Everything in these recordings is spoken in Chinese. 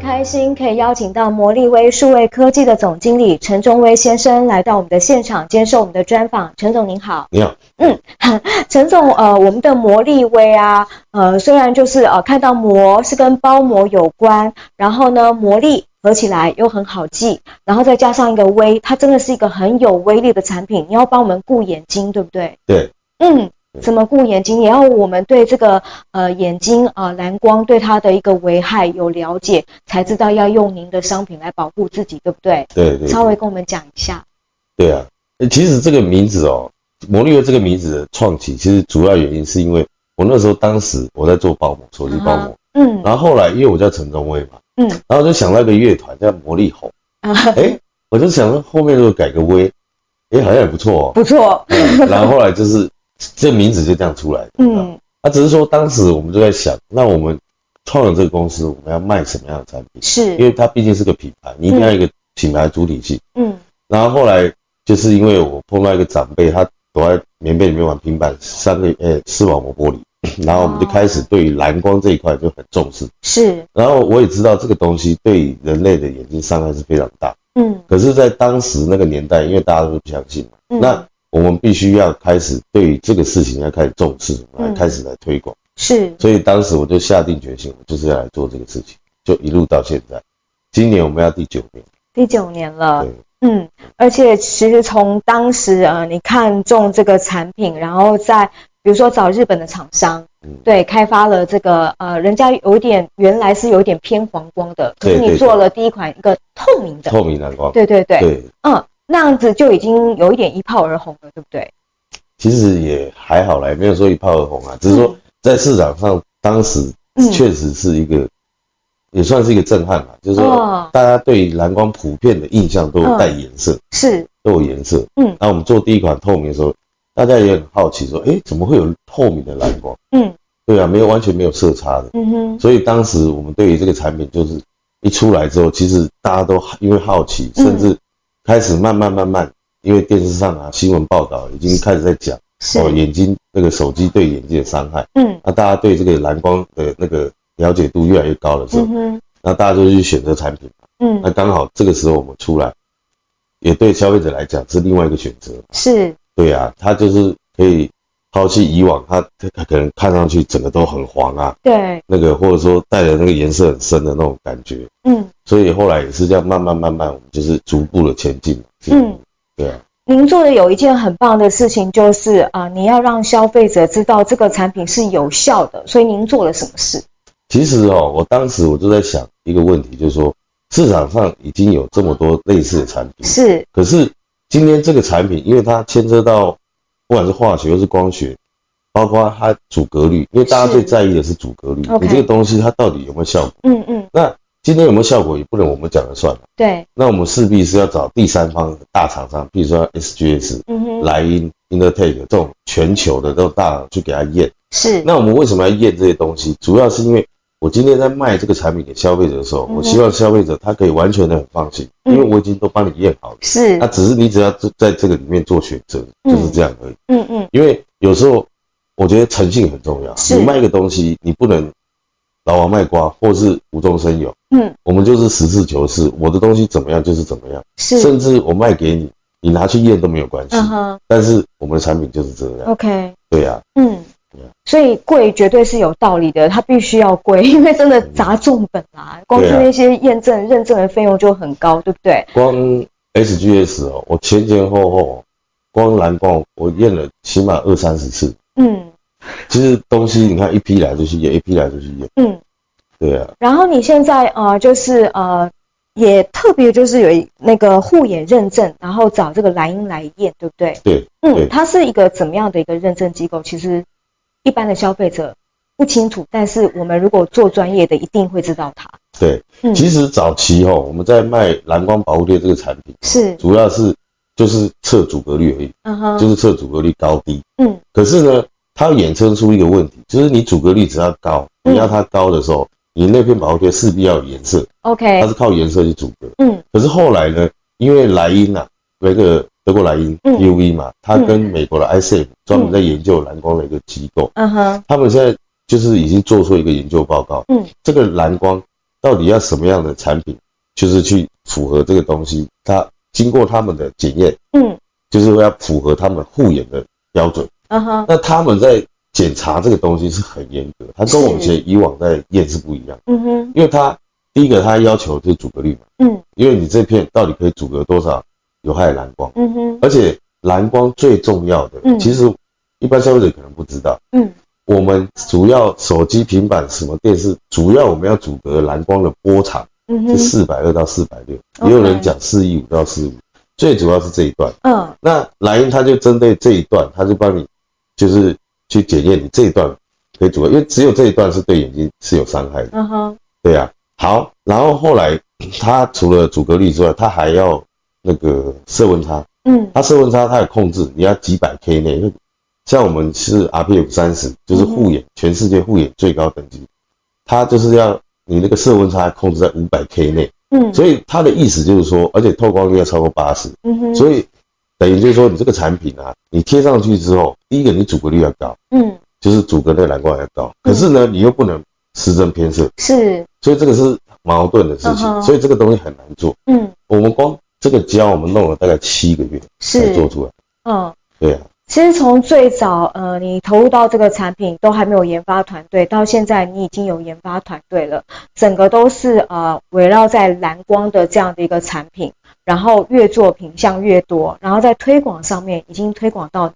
开心可以邀请到魔力威数位科技的总经理陈忠威先生来到我们的现场接受我们的专访。陈总您好，你好，嗯，陈总，呃，我们的魔力威啊，呃，虽然就是呃看到魔是跟包膜有关，然后呢，魔力合起来又很好记，然后再加上一个威，它真的是一个很有威力的产品。你要帮我们顾眼睛，对不对？对，嗯。怎么顾眼睛？也要我们对这个呃眼睛啊蓝光对它的一个危害有了解，才知道要用您的商品来保护自己，对不对？对对，对。稍微跟我们讲一下。对啊，其实这个名字哦，魔力威这个名字的创起，其实主要原因是因为我那时候当时我在做包膜，手机包膜，嗯，然后后来因为我叫陈宗威嘛，嗯，然后就想到一个乐团叫魔力红，啊，哎，我就想说后面如果改个威，哎，好像也不错哦，不错，嗯，然后后来就是。这名字就这样出来的，嗯，他、啊、只是说当时我们就在想，那我们创了这个公司，我们要卖什么样的产品？是，因为它毕竟是个品牌，你一定要一个品牌主体性，嗯，然后后来就是因为我碰到一个长辈，他躲在棉被里面玩平板，三个呃视网膜玻璃，然后我们就开始对于蓝光这一块就很重视，是，然后我也知道这个东西对人类的眼睛伤害是非常大，嗯，可是，在当时那个年代，因为大家都不相信嘛，嗯、那。我们必须要开始对于这个事情要开始重视，来开始来推广。是，所以当时我就下定决心，我就是要来做这个事情，就一路到现在。今年我们要第九年，第九年了。对，嗯，而且其实从当时呃，你看中这个产品，然后再比如说找日本的厂商，嗯，对，开发了这个呃，人家有点原来是有点偏黄光的，可是你做了第一款一个透明的，透明蓝光。对对对，对，嗯。那样子就已经有一点一炮而红了，对不对？其实也还好啦，没有说一炮而红啊，只是说在市场上当时确实是一个，嗯、也算是一个震撼吧。就是说，大家对蓝光普遍的印象都有带颜色，是、嗯、都有颜色。嗯，那我们做第一款透明的时候，大家也很好奇，说，哎，怎么会有透明的蓝光？嗯，对啊，没有完全没有色差的。嗯哼，所以当时我们对于这个产品，就是一出来之后，其实大家都因为好奇，甚至。开始慢慢慢慢，因为电视上啊新闻报道已经开始在讲哦眼睛那个手机对眼睛的伤害，嗯，那大家对这个蓝光的那个了解度越来越高的时候，嗯，那大家就去选择产品，嗯，那刚好这个时候我们出来，也对消费者来讲是另外一个选择，是，对啊，他就是可以抛弃以往它它可能看上去整个都很黄啊，对，那个或者说带的那个颜色很深的那种感觉，嗯。所以后来也是这样慢慢慢慢，我们就是逐步的前进。嗯，对啊。您做的有一件很棒的事情，就是啊，你要让消费者知道这个产品是有效的。所以您做了什么事？其实哦，我当时我就在想一个问题，就是说市场上已经有这么多类似的产品，是。可是今天这个产品，因为它牵涉到不管是化学或是光学，包括它阻隔率，因为大家最在意的是阻隔率。你这个东西它到底有没有效果？嗯嗯。那今天有没有效果也不能我们讲了算了。对，那我们势必是要找第三方的大厂商，比如说 SGS、嗯哼、莱茵、Intertek 这种全球的这种大厂去给他验。是。那我们为什么要验这些东西？主要是因为我今天在卖这个产品给消费者的时候，嗯、我希望消费者他可以完全的很放心，嗯、因为我已经都帮你验好了。是。那只是你只要在这个里面做选择，就是这样而已。嗯嗯。因为有时候我觉得诚信很重要。你卖一个东西，你不能。老王卖瓜，或是无中生有。嗯，我们就是实事求是，我的东西怎么样就是怎么样。是，甚至我卖给你，你拿去验都没有关系。但是我们的产品就是这样。OK。对呀。嗯。所以贵绝对是有道理的，它必须要贵，因为真的砸重本啦。光是那些验证、认证的费用就很高，对不对？光 SGS 哦，我前前后后，光蓝光我验了起码二三十次。嗯。其实东西你看一批来就去验，一批来就去验。嗯，对啊。然后你现在呃，就是呃，也特别就是有那个护眼认证，然后找这个莱茵来验，对不对？对。嗯，它是一个怎么样的一个认证机构？其实一般的消费者不清楚，但是我们如果做专业的，一定会知道它。对，嗯，其实早期哈，我们在卖蓝光保护贴这个产品，是。主要是就是测阻隔率而已，嗯哼，就是测阻隔率高低。嗯，可是呢。它衍生出一个问题，就是你阻隔率只要高，你要它高的时候，你那片保护贴势必要有颜色，OK，它是靠颜色去阻隔，嗯，可是后来呢，因为莱茵呐，那个德国莱茵 UV 嘛，它跟美国的 iSafe 专门在研究蓝光的一个机构，嗯哼，他们现在就是已经做出一个研究报告，嗯，这个蓝光到底要什么样的产品，就是去符合这个东西，它经过他们的检验，嗯，就是要符合他们护眼的标准，嗯哼，那他们在。检查这个东西是很严格，它跟我们以前以往在验是不一样。嗯哼，因为它第一个它要求就是阻隔率嘛。嗯，因为你这片到底可以阻隔多少有害蓝光？嗯哼，而且蓝光最重要的，嗯，其实一般消费者可能不知道。嗯，我们主要手机、平板、什么电视，主要我们要阻隔蓝光的波长，嗯哼，是四百二到四百六，也有人讲四一五到四五，最主要是这一段。嗯，那莱茵它就针对这一段，它就帮你就是。去检验你这一段可以阻隔，因为只有这一段是对眼睛是有伤害的。嗯哼，对呀、啊。好，然后后来它除了阻隔率之外，它还要那个色温差。嗯，它色温差它有控制，你要几百 K 内。像我们是 RPF 三十，就是护眼，全世界护眼最高等级，它就是要你那个色温差控制在五百 K 内。嗯，所以它的意思就是说，而且透光率要超过八十。嗯哼，所以。等于就是说，你这个产品啊，你贴上去之后，第一个你阻隔率要高，嗯，就是阻隔那个蓝光要高，可是呢，你又不能失真偏色，是，所以这个是矛盾的事情，所以这个东西很难做，嗯，我们光这个胶我们弄了大概七个月才做出来，嗯，对啊，其实从最早呃你投入到这个产品都还没有研发团队，到现在你已经有研发团队了，整个都是呃围绕在蓝光的这样的一个产品。然后越做品相越多，然后在推广上面已经推广到，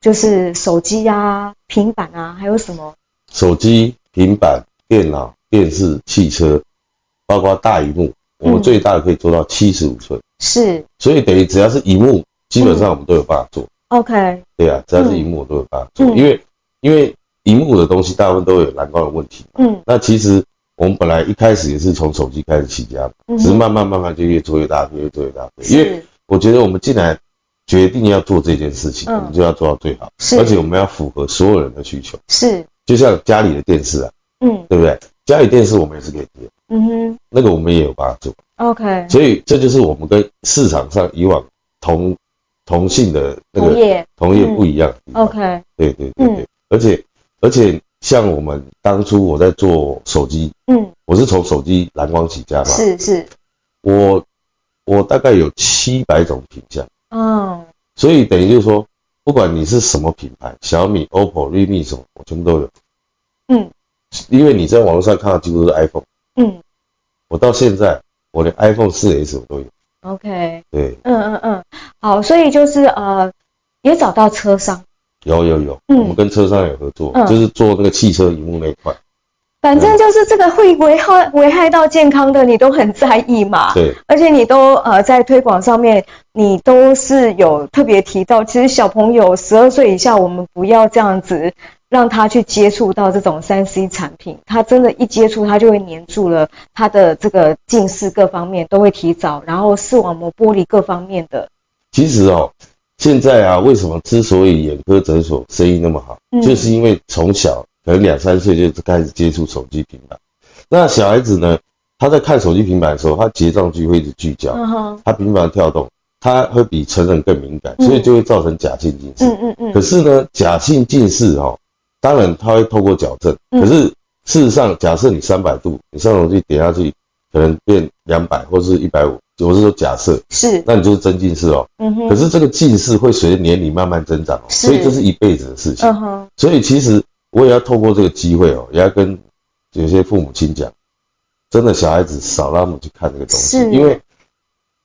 就是手机啊、平板啊，还有什么？手机、平板、电脑、电视、汽车，包括大荧幕，我们最大的可以做到七十五寸。是。所以等于只要是荧幕，基本上我们都有办法做。OK。对啊，只要是荧幕我都有办法做，因为因为荧幕的东西大部分都有蓝光的问题。嗯。那其实。我们本来一开始也是从手机开始起家的，只是慢慢慢慢就越做越大，越做越大。因为我觉得我们既然决定要做这件事情，我们就要做到最好，而且我们要符合所有人的需求。是，就像家里的电视啊，嗯，对不对？家里电视我们也是可以贴，嗯哼，那个我们也有办法做。OK，所以这就是我们跟市场上以往同同性的那个同业。不一样。OK，对对对对，而且而且。像我们当初我在做手机，嗯，我是从手机蓝光起家嘛，是是，我我大概有七百种品相，嗯，所以等于就是说，不管你是什么品牌，小米、OPPO、realme 什么，我全部都有，嗯，因为你在网络上看到几乎都是 iPhone，嗯，我到现在我连 iPhone 4S 我都有，OK，对，嗯嗯嗯，好，所以就是呃，也找到车商。有有有，嗯，我们跟车商有合作，嗯，就是做那个汽车荧幕那一块。反正就是这个会危害危害到健康的，你都很在意嘛。对，而且你都呃在推广上面，你都是有特别提到，其实小朋友十二岁以下，我们不要这样子让他去接触到这种三 C 产品，他真的，一接触他就会黏住了，他的这个近视各方面都会提早，然后视网膜剥离各方面的。其实哦。现在啊，为什么之所以眼科诊所生意那么好，嗯、就是因为从小可能两三岁就开始接触手机平板。那小孩子呢，他在看手机平板的时候，他睫状肌会一直聚焦，嗯、他频繁跳动，他会比成人更敏感，所以就会造成假性近视。嗯嗯嗯。可是呢，假性近视哦，当然他会透过矫正，可是事实上，假设你三百度，你上楼梯点下去，可能变两百或是一百五。我是说假设是，那你就是真近视哦。嗯哼。可是这个近视会随着年龄慢慢增长哦，所以这是一辈子的事情。嗯哼。所以其实我也要透过这个机会哦，也要跟有些父母亲讲，真的小孩子少让他们去看这个东西，因为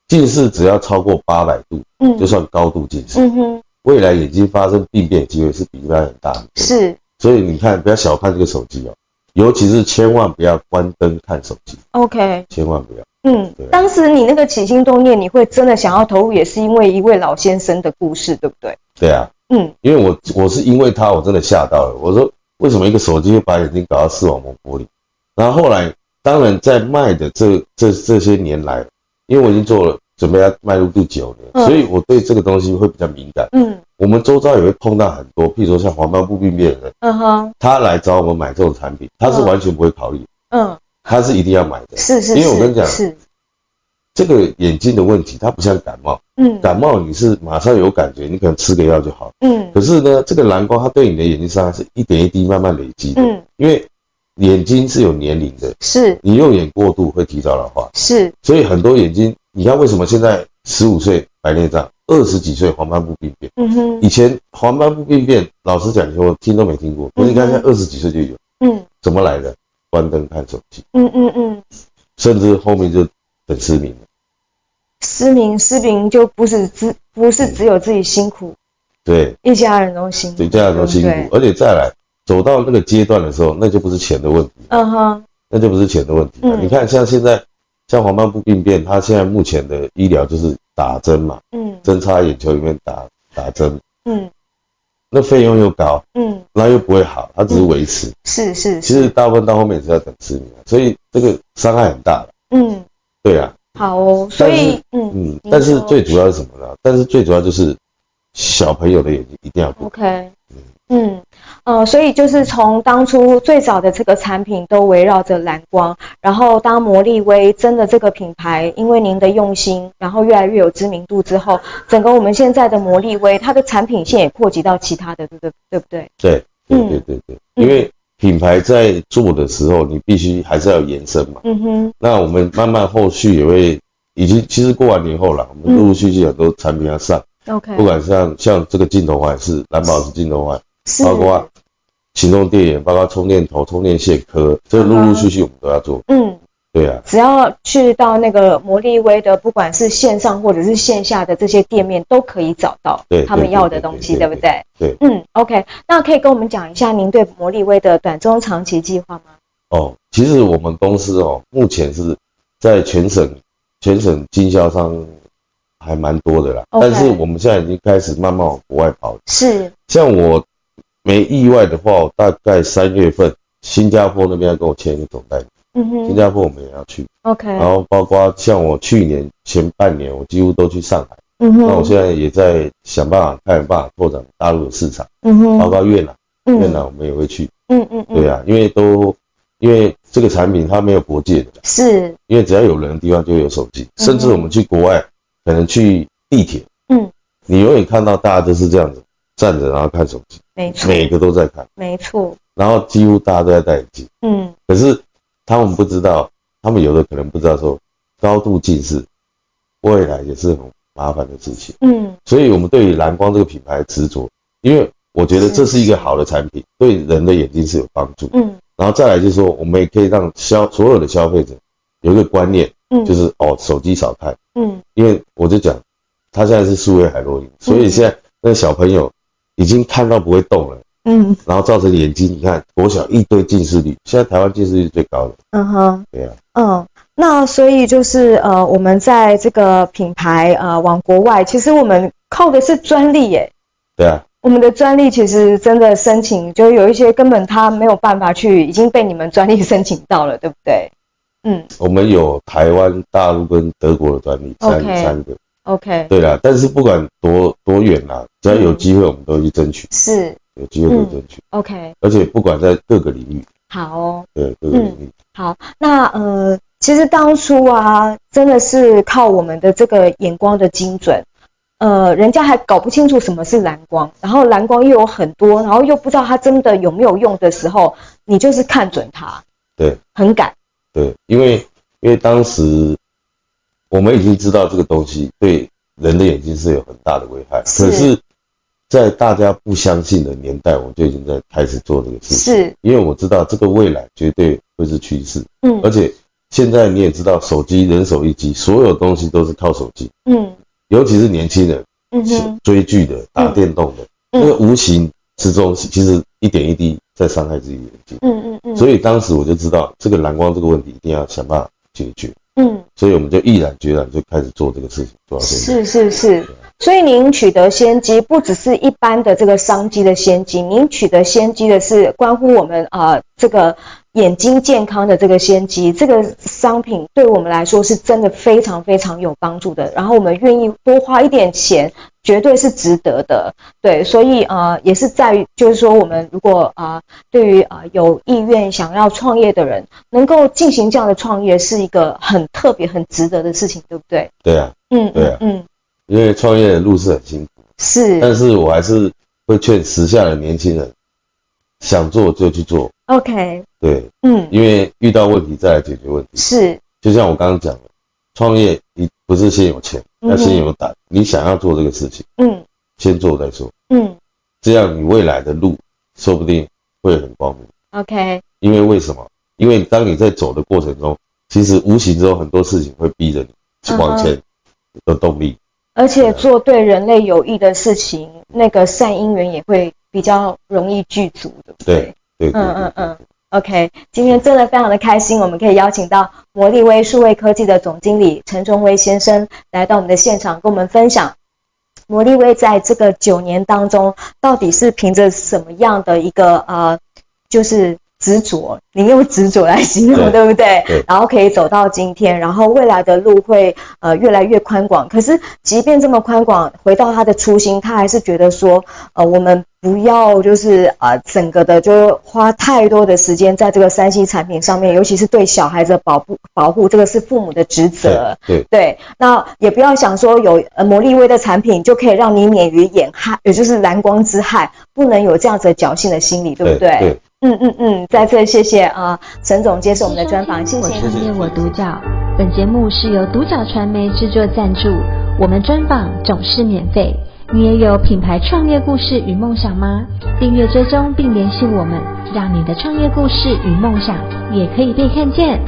近视只要超过八百度，嗯，就算高度近视。嗯哼。未来眼睛发生病变的机会是比一般很大的。是。所以你看，不要小看这个手机哦，尤其是千万不要关灯看手机。OK。千万不要。嗯，当时你那个起心动念，你会真的想要投入，也是因为一位老先生的故事，对不对？对啊，嗯，因为我我是因为他，我真的吓到了。我说，为什么一个手机会把眼睛搞到视网膜玻璃？然后后来，当然在卖的这这这些年来，因为我已经做了，准备要迈入第九年，嗯、所以我对这个东西会比较敏感。嗯，我们周遭也会碰到很多，譬如说像黄斑部病变的人，嗯哼，他来找我们买这种产品，他是完全不会考虑。嗯，他是一定要买的，是是是，因为我跟你讲，是。这个眼睛的问题，它不像感冒，嗯，感冒你是马上有感觉，你可能吃个药就好，嗯，可是呢，这个蓝光它对你的眼睛伤害是一点一滴慢慢累积的，嗯，因为眼睛是有年龄的，是，你用眼过度会提早老化，是，所以很多眼睛，你看为什么现在十五岁白内障？二十几岁黄斑部病变，嗯哼，以前黄斑部病变，老实讲，我听都没听过。你看，现在二十几岁就有，嗯，怎么来的？关灯看手机，嗯嗯嗯，甚至后面就很失明了。失明，失明就不是只不是只有自己辛苦，对，一家人都辛苦，一家人都辛苦，而且再来走到那个阶段的时候，那就不是钱的问题，嗯哼，那就不是钱的问题了。你看，像现在像黄斑部病变，它现在目前的医疗就是。打针嘛，嗯，针插眼球里面打打针，嗯，那费用又高，嗯，那又不会好，它只是维持，是是，其实大部分到后面也是要等失明，所以这个伤害很大，嗯，对啊，好哦，所以嗯嗯，但是最主要是什么呢？但是最主要就是小朋友的眼睛一定要顾，OK，嗯嗯。呃，所以就是从当初最早的这个产品都围绕着蓝光，然后当魔力威真的这个品牌，因为您的用心，然后越来越有知名度之后，整个我们现在的魔力威，它的产品线也扩及到其他的，对不对？对不对？对，对对对对，嗯、因为品牌在做的时候，你必须还是要延伸嘛。嗯哼。那我们慢慢后续也会，已经其实过完年后了，我们陆陆续续很多产品要上。不管像像这个镜头环是蓝宝石镜头环，是包括。行动电源，包括充电头、充电线壳，这陆陆续续我们都要做。嗯，对啊，只要去到那个魔力威的，不管是线上或者是线下的这些店面，都可以找到他们要的东西，对不对？对，嗯，OK，那可以跟我们讲一下您对魔力威的短中长期计划吗？哦，其实我们公司哦，目前是在全省全省经销商还蛮多的啦.但是我们现在已经开始慢慢往国外跑了。是，像我。没意外的话，我大概三月份新加坡那边要跟我签一个总代理。嗯哼，新加坡我们也要去。OK。然后包括像我去年前半年，我几乎都去上海。嗯哼。那我现在也在想办法看办法拓展大陆的市场。嗯哼。包括越南，越南我们也会去。嗯嗯嗯。对啊，因为都因为这个产品它没有国界的。是。因为只要有人的地方就有手机，甚至我们去国外，可能去地铁。嗯。你永远看到大家都是这样子。站着，然后看手机，没错，每个都在看，没错。然后几乎大家都在戴眼镜，嗯。可是他们不知道，他们有的可能不知道说，高度近视未来也是很麻烦的事情，嗯。所以我们对于蓝光这个品牌执着，因为我觉得这是一个好的产品，对人的眼睛是有帮助，嗯。然后再来就是说，我们也可以让消所有的消费者有一个观念，嗯，就是哦，手机少看，嗯。因为我就讲，他现在是数位海洛因，所以现在那个小朋友。已经看到不会动了，嗯，然后造成眼睛，你看国小一堆近视率，现在台湾近视率最高的，嗯哼，对啊，嗯，那所以就是呃，我们在这个品牌呃往国外，其实我们靠的是专利耶，对啊，我们的专利其实真的申请，就有一些根本他没有办法去，已经被你们专利申请到了，对不对？嗯，我们有台湾、大陆跟德国的专利，三三个。OK，对啦，但是不管多多远啦，只要有机会，我们都去争取。是，有机会都争取。OK，而且不管在各个领域。好哦。对，各个领域。好，那呃，其实当初啊，真的是靠我们的这个眼光的精准，呃，人家还搞不清楚什么是蓝光，然后蓝光又有很多，然后又不知道它真的有没有用的时候，你就是看准它。对。很赶。对，因为因为当时。我们已经知道这个东西对人的眼睛是有很大的危害，是，可是，在大家不相信的年代，我就已经在开始做这个事情。是，因为我知道这个未来绝对会是趋势。嗯，而且现在你也知道，手机人手一机，所有东西都是靠手机。嗯，尤其是年轻人，嗯，追剧的、打电动的，那个无形之中其实一点一滴在伤害自己的眼睛。嗯嗯嗯。所以当时我就知道，这个蓝光这个问题一定要想办法解决。嗯，所以我们就毅然决然就开始做这个事情，做到现在。是是是，所以您取得先机，不只是一般的这个商机的先机，您取得先机的是关乎我们啊、呃、这个眼睛健康的这个先机。这个商品对我们来说是真的非常非常有帮助的。然后我们愿意多花一点钱，绝对是值得的。对，所以呃，也是在于就是说，我们如果啊、呃，对于啊、呃、有意愿想要创业的人，能够进行这样的创业，是一个很特别、很值得的事情，对不对？对啊，嗯，对啊，嗯，因为创业的路是很辛苦，是，但是我还是会劝时下的年轻人，想做就去做。OK，对，嗯，因为遇到问题再来解决问题。是，就像我刚刚讲的，创业你不是先有钱，要先有胆。你想要做这个事情，嗯，先做再说，嗯，这样你未来的路说不定会很光明。OK，因为为什么？因为当你在走的过程中，其实无形中很多事情会逼着你往前的动力。而且做对人类有益的事情，那个善因缘也会比较容易具足，对不对？对。对，嗯嗯嗯，OK，今天真的非常的开心，我们可以邀请到魔力威数位科技的总经理陈忠威先生来到我们的现场，跟我们分享魔力威在这个九年当中，到底是凭着什么样的一个呃，就是。执着，你用执着来形容，对，对不对？对。然后可以走到今天，然后未来的路会呃越来越宽广。可是即便这么宽广，回到他的初心，他还是觉得说，呃，我们不要就是呃整个的就花太多的时间在这个三 C 产品上面，尤其是对小孩子的保护保护，这个是父母的职责。对对，对。那也不要想说有呃魔力威的产品就可以让你免于眼害，也就是蓝光之害，不能有这样子的侥幸的心理，对不对？对。对嗯嗯嗯，再次谢谢啊，陈总接受我们的专访，谢谢。我创业我独角，本节目是由独角传媒制作赞助，我们专访总是免费。你也有品牌创业故事与梦想吗？订阅追踪并联系我们，让你的创业故事与梦想也可以被看见。